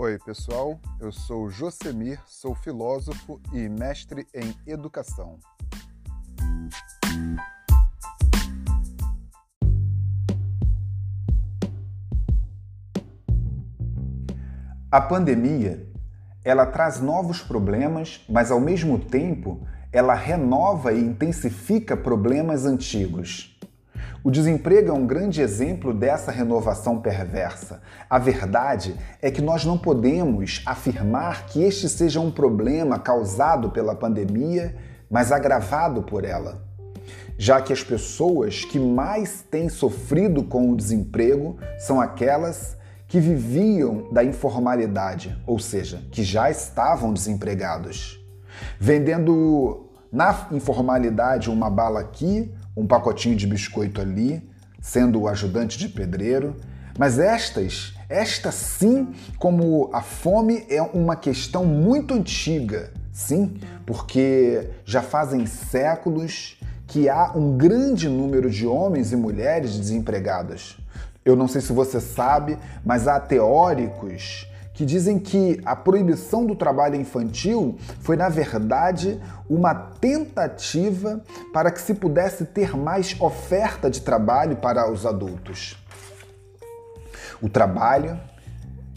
Oi, pessoal. Eu sou Josemir, sou filósofo e mestre em educação. A pandemia, ela traz novos problemas, mas ao mesmo tempo, ela renova e intensifica problemas antigos. O desemprego é um grande exemplo dessa renovação perversa. A verdade é que nós não podemos afirmar que este seja um problema causado pela pandemia, mas agravado por ela. Já que as pessoas que mais têm sofrido com o desemprego são aquelas que viviam da informalidade, ou seja, que já estavam desempregados. Vendendo na informalidade uma bala aqui, um pacotinho de biscoito ali, sendo o ajudante de pedreiro. Mas estas, esta sim, como a fome é uma questão muito antiga, sim, porque já fazem séculos que há um grande número de homens e mulheres desempregados. Eu não sei se você sabe, mas há teóricos que dizem que a proibição do trabalho infantil foi, na verdade, uma tentativa para que se pudesse ter mais oferta de trabalho para os adultos. O trabalho,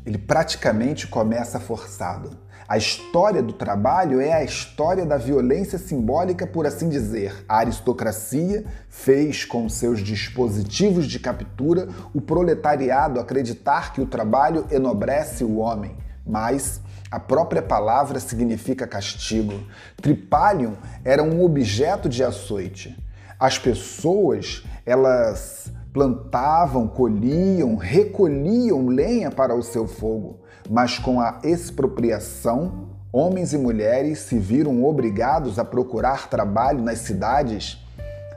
ele praticamente começa forçado. A história do trabalho é a história da violência simbólica, por assim dizer. A aristocracia fez com seus dispositivos de captura o proletariado acreditar que o trabalho enobrece o homem, mas a própria palavra significa castigo. Tripalium era um objeto de açoite. As pessoas, elas plantavam, colhiam, recolhiam lenha para o seu fogo mas com a expropriação, homens e mulheres se viram obrigados a procurar trabalho nas cidades,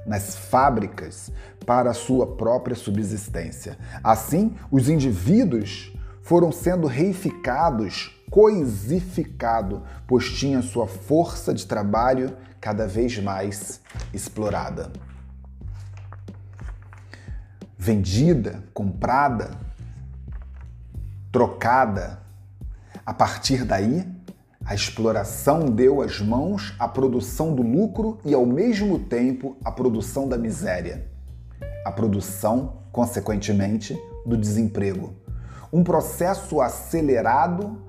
nas fábricas, para sua própria subsistência. Assim, os indivíduos foram sendo reificados, coisificados, pois tinha sua força de trabalho cada vez mais explorada. Vendida, comprada, trocada. A partir daí, a exploração deu as mãos à produção do lucro e, ao mesmo tempo, à produção da miséria. A produção, consequentemente, do desemprego. Um processo acelerado.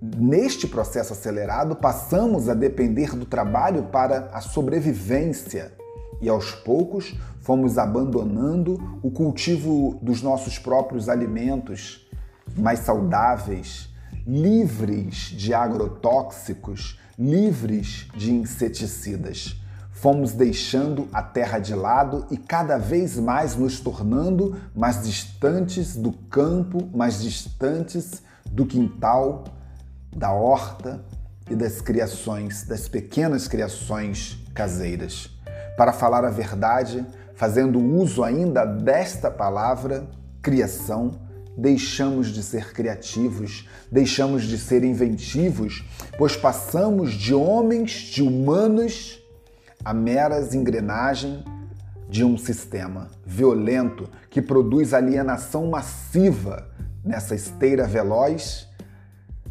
Neste processo acelerado, passamos a depender do trabalho para a sobrevivência e aos poucos fomos abandonando o cultivo dos nossos próprios alimentos mais saudáveis, livres de agrotóxicos, livres de inseticidas. Fomos deixando a terra de lado e cada vez mais nos tornando mais distantes do campo, mais distantes do quintal, da horta e das criações, das pequenas criações caseiras. Para falar a verdade, fazendo uso ainda desta palavra, criação, deixamos de ser criativos, deixamos de ser inventivos, pois passamos de homens, de humanos, a meras engrenagens de um sistema violento que produz alienação massiva nessa esteira veloz,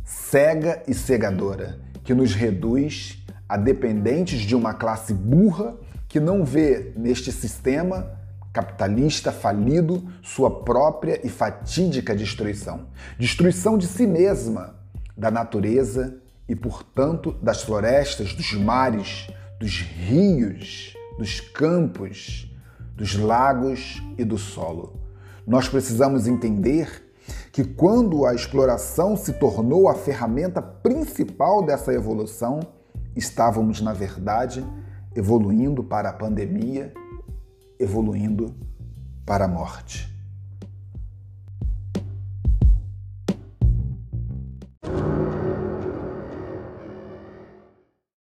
cega e cegadora, que nos reduz a dependentes de uma classe burra que não vê neste sistema capitalista falido, sua própria e fatídica destruição. Destruição de si mesma, da natureza e, portanto, das florestas, dos mares, dos rios, dos campos, dos lagos e do solo. Nós precisamos entender que quando a exploração se tornou a ferramenta principal dessa evolução, estávamos, na verdade, evoluindo para a pandemia evoluindo para a morte.